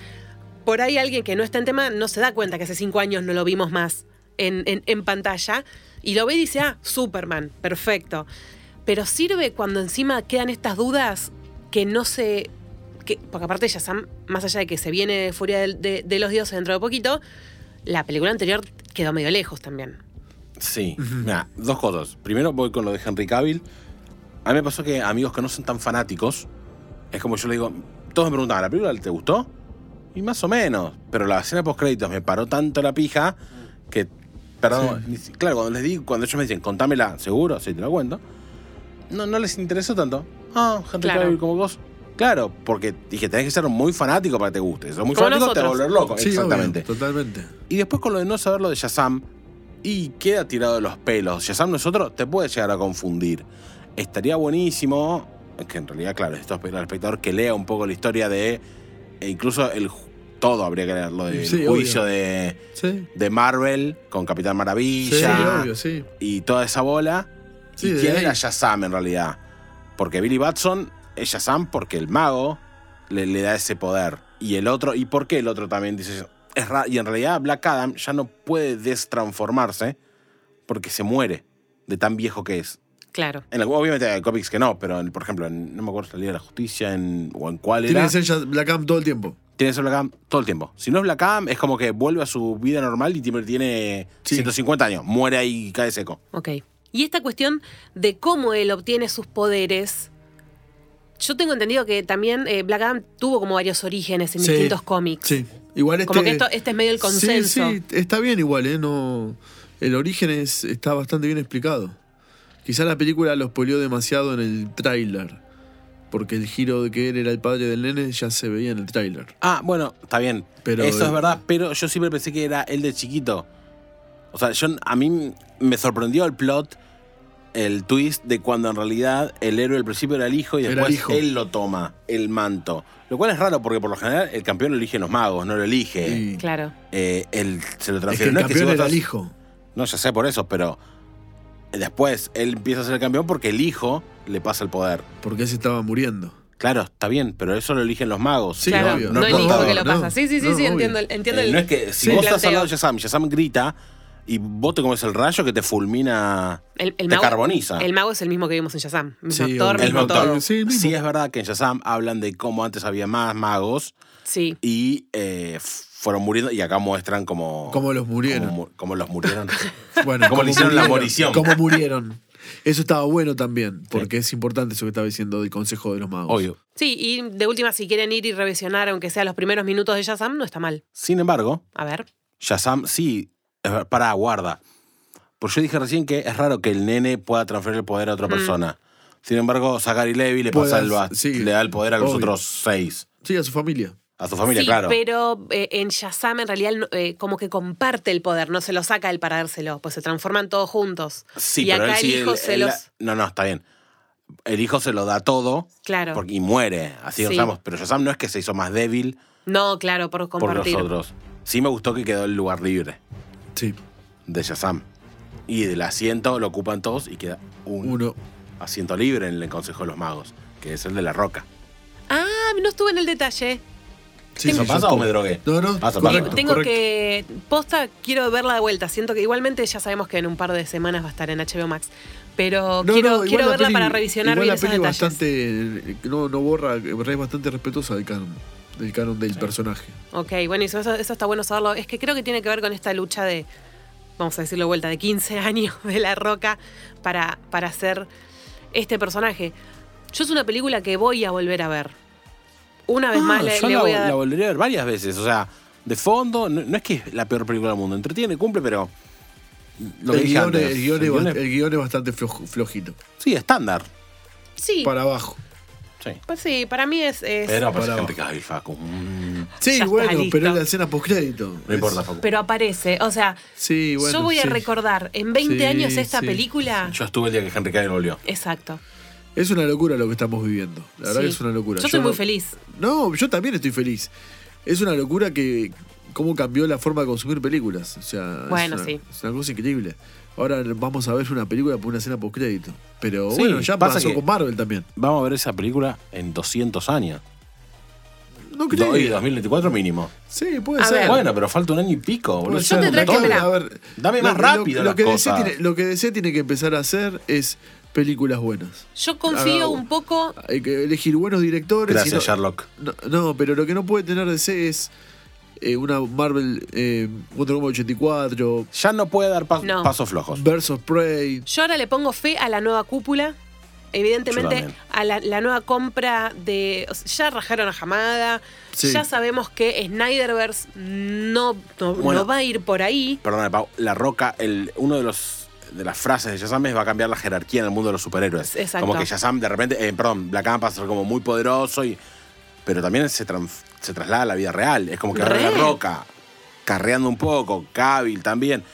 Por ahí alguien que no está en tema no se da cuenta que hace cinco años no lo vimos más en, en- en pantalla y lo ve y dice, ah, Superman, perfecto. Pero sirve cuando encima quedan estas dudas que no se... Que, porque aparte ya más allá de que se viene Furia de, de los Dioses dentro de poquito, la película anterior quedó medio lejos también. Sí, mira, dos cosas. Primero voy con lo de Henry Cavill. A mí me pasó que amigos que no son tan fanáticos, es como yo le digo, todos me preguntaban, ¿la película te gustó? Y más o menos, pero la escena post créditos me paró tanto la pija que, perdón, si- claro, cuando les digo, cuando ellos me dicen, contámela, seguro, sí, te lo cuento, no, no les interesó tanto. Ah, Henry Claro. Cavill como vos. Claro, porque dije, tenés que ser muy fanático para que te guste. Si sos muy Como fanático, te va a nosotros. volver loco. Sí, Exactamente. obvio, totalmente. Y después con lo de no saber lo de Shazam, y queda tirado de los pelos. Shazam no es otro, te puede llegar a confundir. Estaría buenísimo, que en realidad, claro, esto es para el espectador que lea un poco la historia de. E incluso el todo habría que leerlo del Sí, juicio obvio. de, Sí. de Marvel con Capitán Sí, Maravilla obvio, sí. y toda esa bola. Y quién era Shazam en realidad. Porque Billy Batson es Shazam porque el mago le, le da ese poder. Y el otro, ¿y por qué el otro también dice es Y en realidad Black Adam ya no puede destransformarse porque se muere de tan viejo que es. Claro. En el- obviamente hay cómics que no, pero en- por ejemplo, en- no me acuerdo si la Liga de la Justicia en, o en cuál Tiene era. que ser ya Black Adam todo el tiempo. Tiene que ser Black Adam todo el tiempo. Si no es Black Adam, es como que vuelve a su vida normal y tiene, tiene Sí. 150 años. Muere ahí y cae seco. Ok. Y esta cuestión de cómo él obtiene sus poderes. Yo tengo entendido que también eh, Black Adam tuvo como varios orígenes en Sí, distintos cómics. Sí. Igual este, Como que esto- este es medio el Sí, consenso. Sí, está bien igual, ¿eh? No, el origen es, está bastante bien explicado. Quizá la película lo spoileó demasiado en el tráiler. Porque el giro de que él era el padre del nene ya se veía en el tráiler. Ah, bueno, está bien. Pero- Eso es verdad, pero yo siempre pensé que era él de chiquito. O sea, yo, a mí me sorprendió el plot, el twist de cuando en realidad el héroe al principio era el hijo y después hijo. él lo toma, el manto. Lo cual es raro porque por lo general el campeón lo eligen los magos, no lo elige. Y- Claro. Eh, él se lo es que transfiere. el no es que si campeón era estás- el hijo. No, ya sé por eso, pero después él empieza a ser el campeón porque el hijo le pasa el poder. Porque él se estaba muriendo. Claro, está bien, pero eso lo eligen los magos. Sí, claro. obvio. No, No el es hijo que lo no. pasa. Sí, sí, sí, No, sí, obvio. entiendo, Eh, el. no es que si vos estás al lado de Shazam, Shazam grita y vos te comes el rayo que te fulmina, El, el te mago, carboniza. El mago es el mismo que vimos en Shazam. Mismo Sí, actor. El mismo doctor. todo. Sí, mismo. Sí, es verdad que en Shazam hablan de cómo antes había más magos Sí. y eh, fueron muriendo y acá muestran como... Cómo los murieron. Cómo, los murieron. Bueno, Cómo le hicieron la morición. Cómo murieron. Eso estaba bueno también, porque es importante eso que estaba diciendo del Consejo de los Magos. Obvio. Sí, y de última, si quieren ir y revisionar, aunque sea los primeros minutos de Shazam, no está mal. Sin embargo, A ver. Shazam sí... Pará, guarda. Pues yo dije recién que es raro que el nene pueda transferir el poder a otra persona. Sin embargo, Zachary Levy le pasa el sí, le da el poder a los obvio. otros seis. Sí, a su familia. A su familia, sí, claro. pero eh, en Shazam en realidad eh, como que comparte el poder, no se lo saca él para dárselo, pues se transforman todos juntos. Sí, y pero acá él sí, el hijo él- se él- los... No, no, está bien. El hijo se lo da todo Claro. porque, y muere, así lo Sí. sabemos. Pero Shazam no es que se hizo más débil No, claro, por por los compartir. otros. Sí me gustó que quedó el lugar libre Sí, de Shazam. Y del asiento lo ocupan todos y queda un uno. asiento libre en el Consejo de los Magos, que es el de la roca. Ah, no estuve en el detalle. Sí, ¿Eso sí, pasa o me drogué? No, no, Pasa, correcto, pasa. Tengo correcto. que. Posta, quiero verla de vuelta. Siento que igualmente ya sabemos que en un par de semanas va a estar en HBO Max. Pero No, quiero, no, quiero la verla peli- para revisionar bien la peli bastante. No, no borra, es bastante respetuosa del canon. Del canon del personaje. Ok, bueno, y eso, eso está bueno saberlo. Es que creo que tiene que ver con esta lucha de, vamos a decirlo de vuelta, de 15 años de La Roca para, para hacer este personaje. Yo es una película que voy a volver a ver. Una vez Ah, más le, yo le la, a la dar. volvería a ver varias veces. O sea, de fondo, no, no es que es la peor película del mundo. Entretiene, cumple, pero. Lo que El dije guion, antes, es, el, guion el es, guion ba- es- el guion es bastante flojo- flojito. Sí, estándar. Sí, Para abajo. Sí. pues sí, para mí es. es- Pero Para Henry Cavill, Facu. mm, Sí, Ya bueno, pero es la escena postcrédito. no importa, Facu. pero aparece. O sea, Sí, bueno. yo voy a recordar en 20 Sí, años esta sí. película. Yo estuve el día que Henry Cavill volvió. Exacto. Es una locura lo que estamos viviendo. La verdad Sí. que es una locura. Yo estoy muy no- feliz. No, yo también estoy feliz. Es una locura que cómo cambió la forma de consumir películas. O sea, es Bueno, una- sí. es una cosa increíble. Ahora vamos a ver una película por una escena post crédito. Pero Sí, bueno, ya pasa pasó que- con Marvel también. Vamos a ver esa película en 200 años. No creo. Hoy, 2024 mínimo. Sí, puede A ser. ver. Bueno, pero falta un año y pico. boludo. Yo te mirá. a ver, Dame más lo- rápido Lo, las que DC cosas. tiene, lo que DC tiene que empezar a hacer es películas buenas. Yo confío Ah, un poco. Hay que elegir buenos directores. Gracias, no- Sherlock. No, no, pero lo que no puede tener DC es eh, una Marvel eh, Wonder Woman 84, Ya no puede dar pas- No. pasos flojos. Of Prey. Yo ahora le pongo fe a la nueva cúpula. Evidentemente, a la, la nueva compra de. o sea, ya rajaron a Hamada. Sí. Ya sabemos que Snyderverse no, no, Bueno. no va a ir por ahí. Perdona, Pau. La Roca, el, uno de los de las frases de Shazam es va a cambiar la jerarquía en el mundo de los superhéroes. Exacto. Como que Shazam de repente, eh, perdón, Black Adam pasa a ser como muy poderoso y. Pero también se, tran- se traslada a la vida real. Es como que ahora Re. la roca, carreando un poco, Cavill también.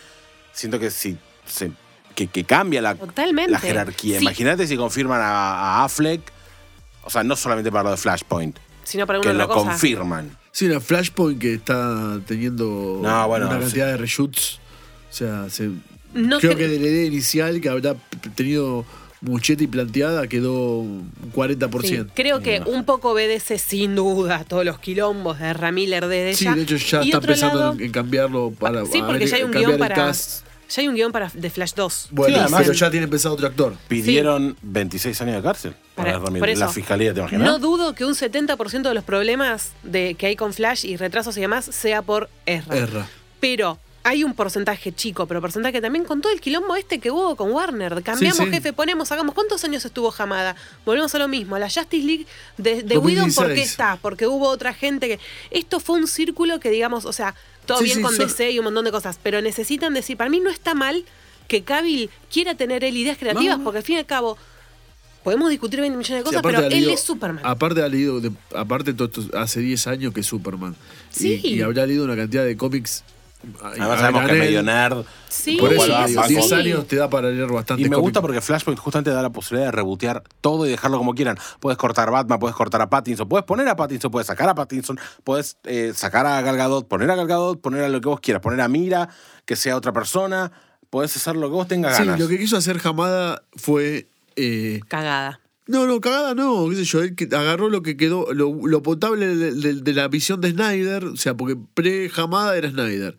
Siento que si se, que, que cambia la, Totalmente. la jerarquía. Sí. Imagínate si confirman a, a Affleck. O sea, no solamente para lo de Flashpoint, Sino para que lo cosa. confirman. Sí, una Flashpoint que está teniendo No, bueno, una sí. cantidad de reshoots. O sea, se- No creo cre- que de la idea inicial que habrá tenido Muchetti planteada quedó un 40%. Sí, creo que un poco obedece sin duda todos los quilombos de Ramiller desde Sí, de hecho ya Y está pensando lado- en, cambiarlo para Sí, porque ver, ya hay un guion el para. cast. Ya hay un guion para de Flash 2. Bueno, Sí, además- pero ya tiene pensado otro actor. Pidieron 26 años de cárcel para, Para- Ramírez. La fiscalía, ¿te imaginas? No dudo que un 70% de los problemas de, que hay con Flash y retrasos y demás sea por Ezra. Erra. Pero hay un porcentaje chico, pero porcentaje también con todo el quilombo este que hubo con Warner. Cambiamos Sí, sí. jefe, ponemos, hagamos. ¿Cuántos años estuvo Jamada? Volvemos a lo mismo. La Justice League de, de 2016. Whedon, ¿por qué está? Porque hubo otra gente que. Esto fue un círculo que, digamos, o sea, todo Sí, bien con son- DC y un montón de cosas, pero necesitan decir, para mí no está mal que Cavill quiera tener él ideas creativas, No. porque al fin y al cabo. Podemos discutir 20 millones de cosas, pero él leído- es Superman. Aparte ha leído, de- aparte todo hace 10 años que es Superman. Sí. Y, y habrá leído una cantidad de cómics. Además sabemos que es medio nerd. Sí, Por eso digo, va 10 con- años te da para leer bastante Y me gusta porque Flashpoint justamente da la posibilidad de rebotear todo y dejarlo como quieran. Puedes cortar Batman, puedes cortar a Pattinson, puedes poner a Pattinson, puedes sacar a Pattinson, puedes eh, sacar a Gal Gadot, poner a Gal Gadot, poner a lo que vos quieras, poner a Mira, que sea otra persona, puedes hacer lo que vos tengas Sí, ganas. lo que quiso hacer Hamada fue. eh, Cagada. No, no, cagada no, qué sé yo. Él que agarró lo que quedó, lo, lo potable de, de- de la visión de Snyder, o sea, porque pre-Hamada era Snyder.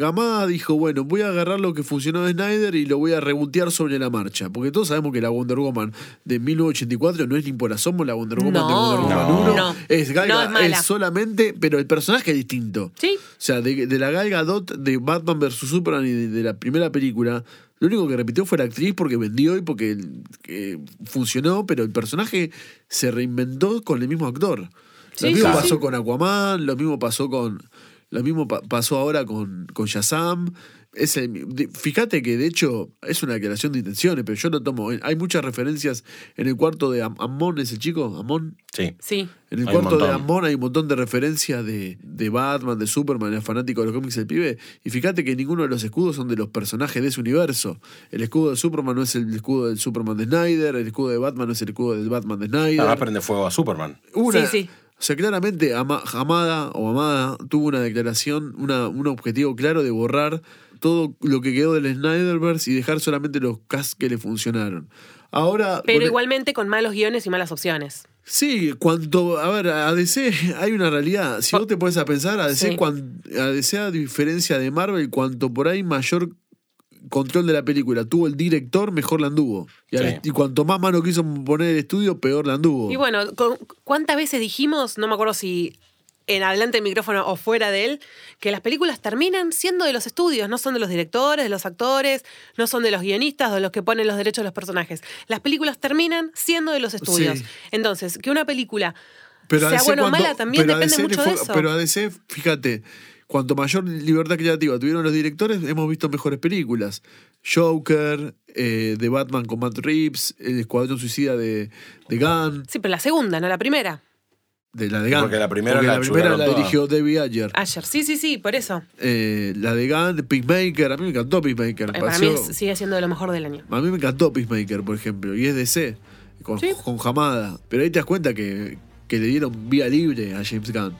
Hamada dijo, bueno, voy a agarrar lo que funcionó de Snyder y lo voy a rebotear sobre la marcha. Porque todos sabemos que la Wonder Woman de 1984 no es ni por asomo la Wonder Woman de No, Wonder Woman no. 1. No. Es, Gal No, Ga- es es solamente, pero el personaje es distinto. Sí. O sea, de, de la Gal Gadot de Batman vs. Superman y de, de la primera película, lo único que repitió fue la actriz porque vendió y porque eh, funcionó, pero el personaje se reinventó con el mismo actor. Sí, lo mismo sí, pasó sí. con Aquaman, lo mismo pasó con. Lo mismo pa- pasó ahora con, con Shazam. Es el- de- fíjate que de hecho es una declaración de intenciones, pero yo lo tomo. eh, Hay muchas referencias en el cuarto de Am- Amon, ¿es el chico? Amon. Sí. Sí. En el Hay cuarto de. Amon hay un montón de referencias de, de Batman, de Superman, es fanático de los cómics del pibe. Y fíjate que ninguno de los escudos son de los personajes de ese universo. El escudo de Superman no es el escudo del Superman de Snyder, el escudo de Batman no es el escudo del Batman de Snyder. Además prende fuego a Superman. Una- Sí, sí. O sea, claramente Ama- Hamada o Amada tuvo una declaración, una, un objetivo claro de borrar todo lo que quedó del Snyderverse y dejar solamente los casts que le funcionaron. Ahora. Pero con- igualmente con malos guiones y malas opciones. Sí, cuanto. A ver, a DC hay una realidad. Si vos te pones a pensar, a DC, Sí. cuan- a DC, a diferencia de Marvel, cuanto por ahí mayor control de la película tuvo el director, mejor la anduvo. Y, al- Sí. y cuanto más mano quiso poner el estudio, peor la anduvo. Y bueno, ¿cuántas veces dijimos, no me acuerdo si en adelante del micrófono o fuera de él, que las películas terminan siendo de los estudios, no son de los directores, de los actores, no son de los guionistas o de los que ponen los derechos de los personajes. Las películas terminan siendo de los estudios. Sí. Entonces, que una película Pero sea buena o mala también depende DC mucho fue- de eso. Pero a DC, fíjate, cuanto mayor libertad creativa tuvieron los directores, hemos visto mejores películas. Joker, eh, de Batman con Matt Reeves, El Escuadrón Suicida de, de Gunn, Sí, pero la segunda, no la primera. de la de Gunn. Porque la primera Porque la la, primera la toda. dirigió David Ayer. Ayer. Sí, sí, sí, por eso. Eh, la de Gunn, Peacemaker, a mí me encantó Peacemaker. Eh, Para mí es- sigue siendo de lo mejor del año. A mí me encantó Peacemaker, por ejemplo, y es DC, con, Sí. con Hamada. Pero ahí te das cuenta que, que le dieron vía libre a James Gunn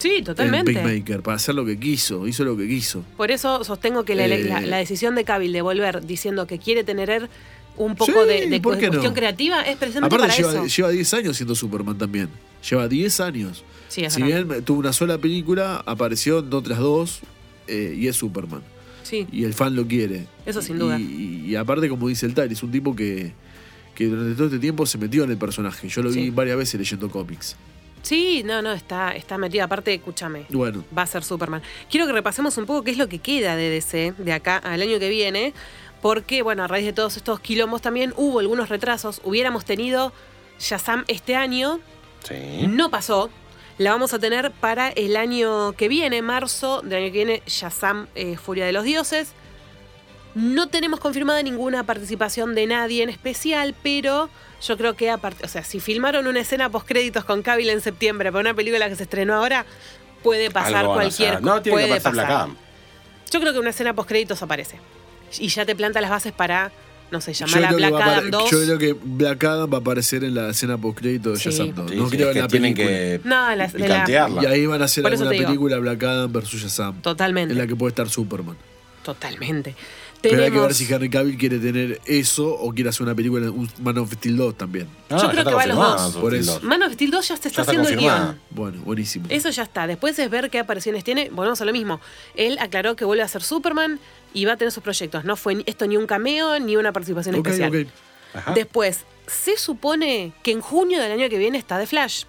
Sí, en totalmente. Peacemaker para hacer lo que quiso, hizo lo que quiso. Por eso sostengo que la, Eh, la- la decisión de Cavill de volver diciendo que quiere tener un poco Sí, de, de ¿por qué cuestión no? creativa es precisamente Aparte para lleva, eso. lleva 10 años siendo Superman también. Lleva 10 años. Sí, si bien tuvo una sola película, apareció en otras dos eh, y es Superman. Sí, Y el fan lo quiere. Eso sin duda. Y, y aparte, como dice el Tyler, es un tipo que, que durante todo este tiempo se metió en el personaje. Yo lo vi varias veces leyendo cómics. Sí, no, no, está, está metido. Aparte, escúchame, Bueno, va a ser Superman. Quiero que repasemos un poco qué es lo que queda de DC de acá al año que viene, porque, bueno, a raíz de todos estos quilombos también hubo algunos retrasos. Hubiéramos tenido Shazam este año, Sí. no pasó. La vamos a tener para el año que viene, marzo del año que viene, Shazam, eh, Furia de los Dioses. No tenemos confirmada ninguna participación de nadie en especial, pero yo creo que aparte, o sea, si filmaron una escena post créditos con Cavill en septiembre para una película que se estrenó ahora, puede pasar Algo cualquier hacer. No, tiene puede que pasar Black pasar. Adam. Yo creo que una escena post créditos aparece y ya te planta las bases para no sé, Yo llamar a creo, que Black Adam apare- 2. yo creo que Black Adam va a aparecer en la escena post-crédito de Sí. Shazam 2. Sí, no sí, creo es en que la tienen película. que No, la- picantearla. Y ahí van a hacer alguna película Black Adam versus Shazam. Totalmente. En la que puede estar Superman. Totalmente. Pero hay que Tenemos- ver si Henry Cavill quiere tener eso o quiere hacer una película, un Man of Steel 2 también. No, Yo ya creo está que va a los dos. Soul Por Steel eso. 2. Man of Steel 2 ya se está Ya está haciendo el guion. Bueno, buenísimo. Eso ya está. Después es ver qué apariciones tiene. Volvemos a lo mismo. Él aclaró que vuelve a ser Superman y va a tener sus proyectos. No fue esto ni un cameo ni una participación Ok, especial. ok. Ajá. Después, se supone que en junio del año que viene está The Flash.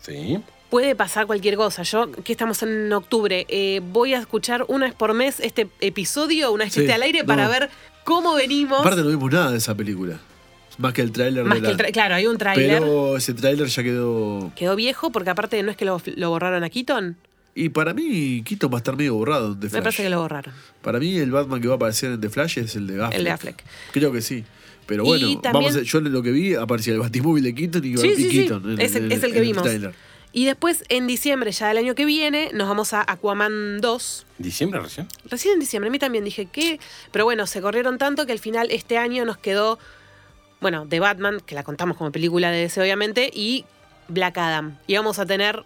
Sí. Puede pasar cualquier cosa. Yo, que estamos en octubre, eh, voy a escuchar una vez por mes este episodio, una vez que Sí, esté al aire, para no. ver cómo venimos. Aparte no vimos nada de esa película. Más que el tráiler Más de que la... el tra- claro, hay un tráiler. Pero ese tráiler ya quedó... Quedó viejo porque aparte no es que lo, lo borraron a Keaton. Y para mí, Quito va a estar medio borrado en The Me Flash. parece que lo borraron. Para mí, el Batman que va a aparecer en The Flash es el de Affleck. El de Affleck. Creo que sí. Pero bueno, también- vamos a, yo lo que vi aparecía el Batimóvil de Keaton y, Sí, y sí, sí. Keaton. en- Es el, en- es el que vimos. tráiler. Y después, en diciembre, ya del año que viene, nos vamos a Aquaman 2. ¿Diciembre recién? Recién en diciembre, a mí también dije que. Pero bueno, se corrieron tanto que al final este año nos quedó. Bueno, de Batman, que la contamos como película de DC, obviamente, y Black Adam. Y vamos a tener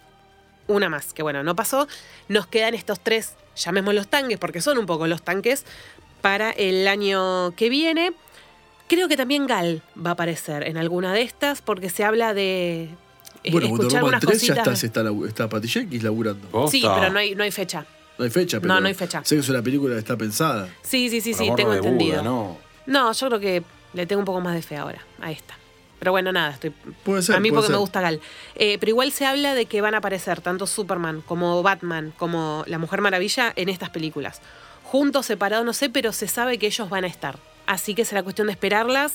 una más, que bueno, no pasó. Nos quedan estos tres, llamémoslos tanques, porque son un poco los tanques, para el año que viene. Creo que también Gal va a aparecer en alguna de estas, porque se habla de. Eh, Bueno, escuchar Woman unas 3 ya cositas. está, está, labu- está Patty Jenkins laburando. Sí, pero no hay, no hay fecha. No hay fecha, pero No, no hay fecha. sé que es una película que está pensada. Sí, sí, sí, Por sí, amor tengo de entendido. Buda, ¿no? No, yo creo que le tengo un poco más de fe ahora a esta. Pero bueno, nada, estoy. Puede ser, a mí puede porque ser. me gusta Gal. Eh, pero igual se habla de que van a aparecer tanto Superman como Batman como la Mujer Maravilla en estas películas. Juntos, separados, no sé, pero se sabe que ellos van a estar. Así que será cuestión de esperarlas.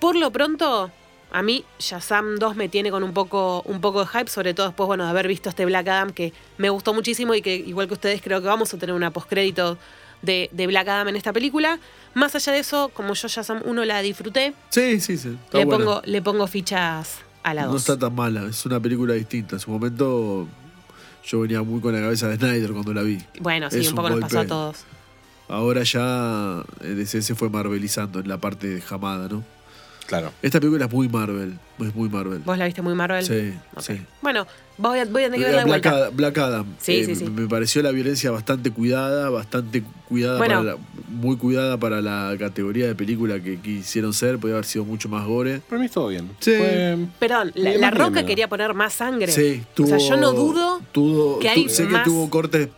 Por lo pronto, a mí Shazam 2 me tiene con un poco, un poco de hype, sobre todo después bueno, de haber visto este Black Adam que me gustó muchísimo y que igual que ustedes creo que vamos a tener una postcrédito de, de Black Adam en esta película. Más allá de eso, como yo Shazam 1 la disfruté, Sí, sí, sí. Está le buena. pongo, le pongo fichas a la 2. No está tan mala, es una película distinta. En su momento yo venía muy con la cabeza de Snyder cuando la vi. Bueno, sí, Es un poco nos pasó a todos. Ahora ya eh, DC se fue marvelizando en la parte de jamada, ¿no? Claro. Esta película es muy Marvel, es muy Marvel. ¿Vos la viste muy Marvel? Sí, sí. Bueno, voy a, voy a tener que verla de Black, vuelta. Adam, Black Adam. Sí, eh, sí, sí. Me pareció la violencia bastante cuidada, bastante cuidada Bueno. para la- muy cuidada para la categoría de película que quisieron ser, podía haber sido mucho más gore. Para mí estuvo bien. Sí. Fue- Perdón, la, Roca quería poner más sangre. Sí, o tuvo, sea, yo no dudo tuvo- que hay tu- sé más- que tuvo cortes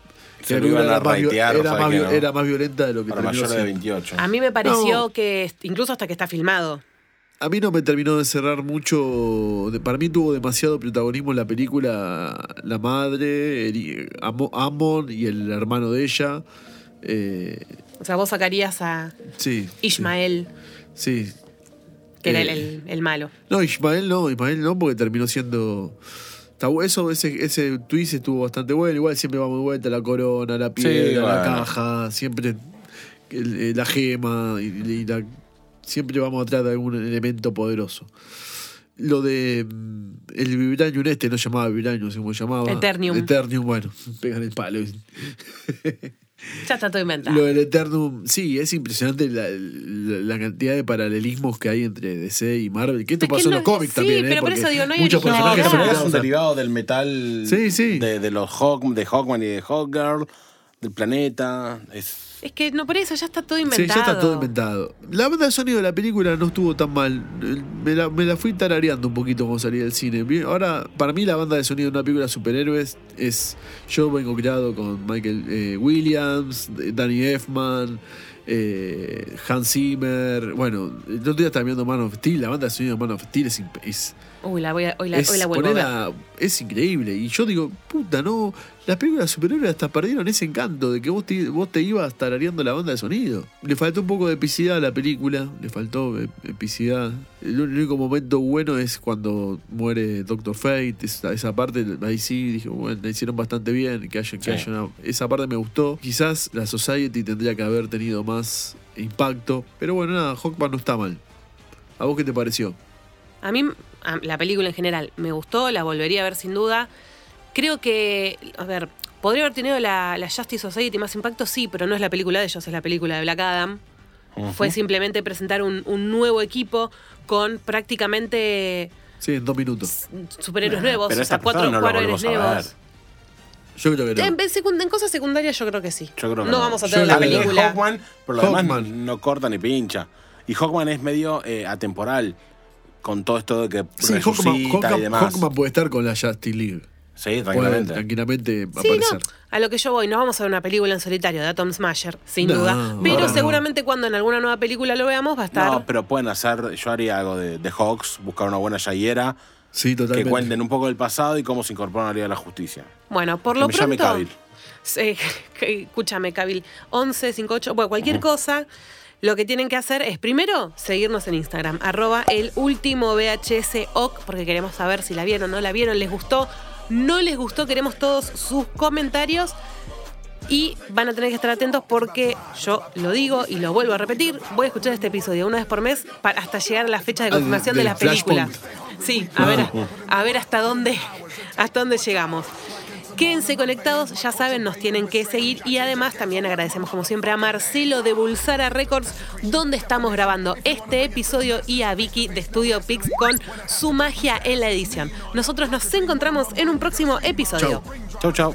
Se que lo iban era, a más, o era, más no. era más violenta de lo que Para terminó mayores de siendo. 28. A mí me pareció No. que, incluso hasta que está filmado, A mí no me terminó de cerrar mucho. para mí tuvo demasiado protagonismo en la película la madre, Amon y el hermano de ella. Eh, o sea, vos sacarías a sí. Ismael, Sí. sí. que era el, Eh, el- el malo. No, Ismael no, Ismael no, porque terminó siendo. Eso, ese, ese twist estuvo bastante bueno. Igual siempre vamos de vuelta la corona, la piedra, la bueno. caja, siempre el- eh, la gema, y, y la- siempre vamos atrás de algún elemento poderoso. Lo de mm, el Vibranium este no llamaba Vibranium, ¿cómo se llamaba? Eternium. Eternium, bueno, pegan el palo. Ya está todo inventado. Lo del Eternum, sí, es impresionante la, la- la cantidad de paralelismos que hay entre DC y Marvel. Que esto Es que pasó en no- los cómics sí, también, ¿eh? pero por eso digo, no hay muchos. No, personajes que se es un derivado del metal Sí, sí. De, de los Hawk, de Hawkman y de Hawkgirl, del planeta. Es, Es que no por eso, ya está todo Sí, inventado. ya está todo inventado. La banda de sonido de la película no estuvo tan mal. Me la, me la fui tarareando un poquito cuando salí del cine. Ahora, para mí la banda de sonido de una película de superhéroes es... Yo vengo criado con Michael eh, Williams, Danny Elfman, eh, Hans Zimmer. Bueno, el otro día estaba viendo Man of Steel. La banda de sonido de Man of Steel es... es Uy, la voy a, hoy la, es, hoy la vuelvo a ver. ponela- es increíble. Y yo digo, puta, no. Las películas de superhéroes hasta perdieron ese encanto de que vos te, vos te ibas tarareando la banda de sonido. Le faltó un poco de epicidad a la película. Le faltó e- epicidad. El único momento bueno es cuando muere Doctor Fate. Esa, esa parte, ahí sí dije, bueno, la hicieron bastante bien. Que haya, que Sí. haya una- esa parte me gustó. Quizás la Society tendría que haber tenido más impacto. Pero bueno, nada, Hawkman no está mal. ¿A vos qué te pareció? A mí, la película en general, me gustó, la volvería a ver sin duda. Creo que, a ver, podría haber tenido la, la Justice Society más impacto, sí, pero no es la película de ellos, es la película de Black Adam. Fue simplemente presentar un, un nuevo equipo con prácticamente Sí, en dos minutos. superhéroes Nah, nuevos, pero o sea, cuatro, no nuevos. Yo creo que no. En, en secund- en cosas secundarias yo creo que sí. Yo creo que no, no. vamos a Yo tener la película. Hawkman, por lo demás no corta ni pincha. Y Hawkman es medio eh, atemporal con todo esto de que Sí, resucita Hawkman, y demás. Hawkman puede estar con la Justice League. Sí, Puede tranquilamente. tranquilamente Sí, aparecer. no, a lo que yo voy, no vamos a ver una película en solitario de Atom Smasher, sin No, duda. Pero no. seguramente cuando en alguna nueva película lo veamos va a estar. No, pero pueden hacer, yo haría algo de, de Hawks, buscar una buena yayera, Sí, que totalmente. cuenten un poco del pasado y cómo se incorporan a la Liga de la Justicia. Bueno, por Que lo me llame pronto. Cavill. Sí, que- escúchame, Cabil. 11, 58, bueno, cualquier cosa. Lo que tienen que hacer es primero seguirnos en Instagram, arroba el último VHS OC, porque queremos saber si la vieron o no la vieron, les gustó, no les gustó, queremos todos sus comentarios. Y van a tener que estar atentos porque yo lo digo y lo vuelvo a repetir. Voy a escuchar este episodio una vez por mes para hasta llegar a la fecha de Ah, confirmación de del la película. Flashpoint. Sí, a ver, a ver hasta dónde, hasta dónde llegamos. Quédense conectados, ya saben, nos tienen que seguir y además también agradecemos como siempre a Marcelo de Bulsara Records, donde estamos grabando este episodio y a Vicky de Studio Pix con su magia en la edición. Nosotros nos encontramos en un próximo episodio. Chau. Chau, chau.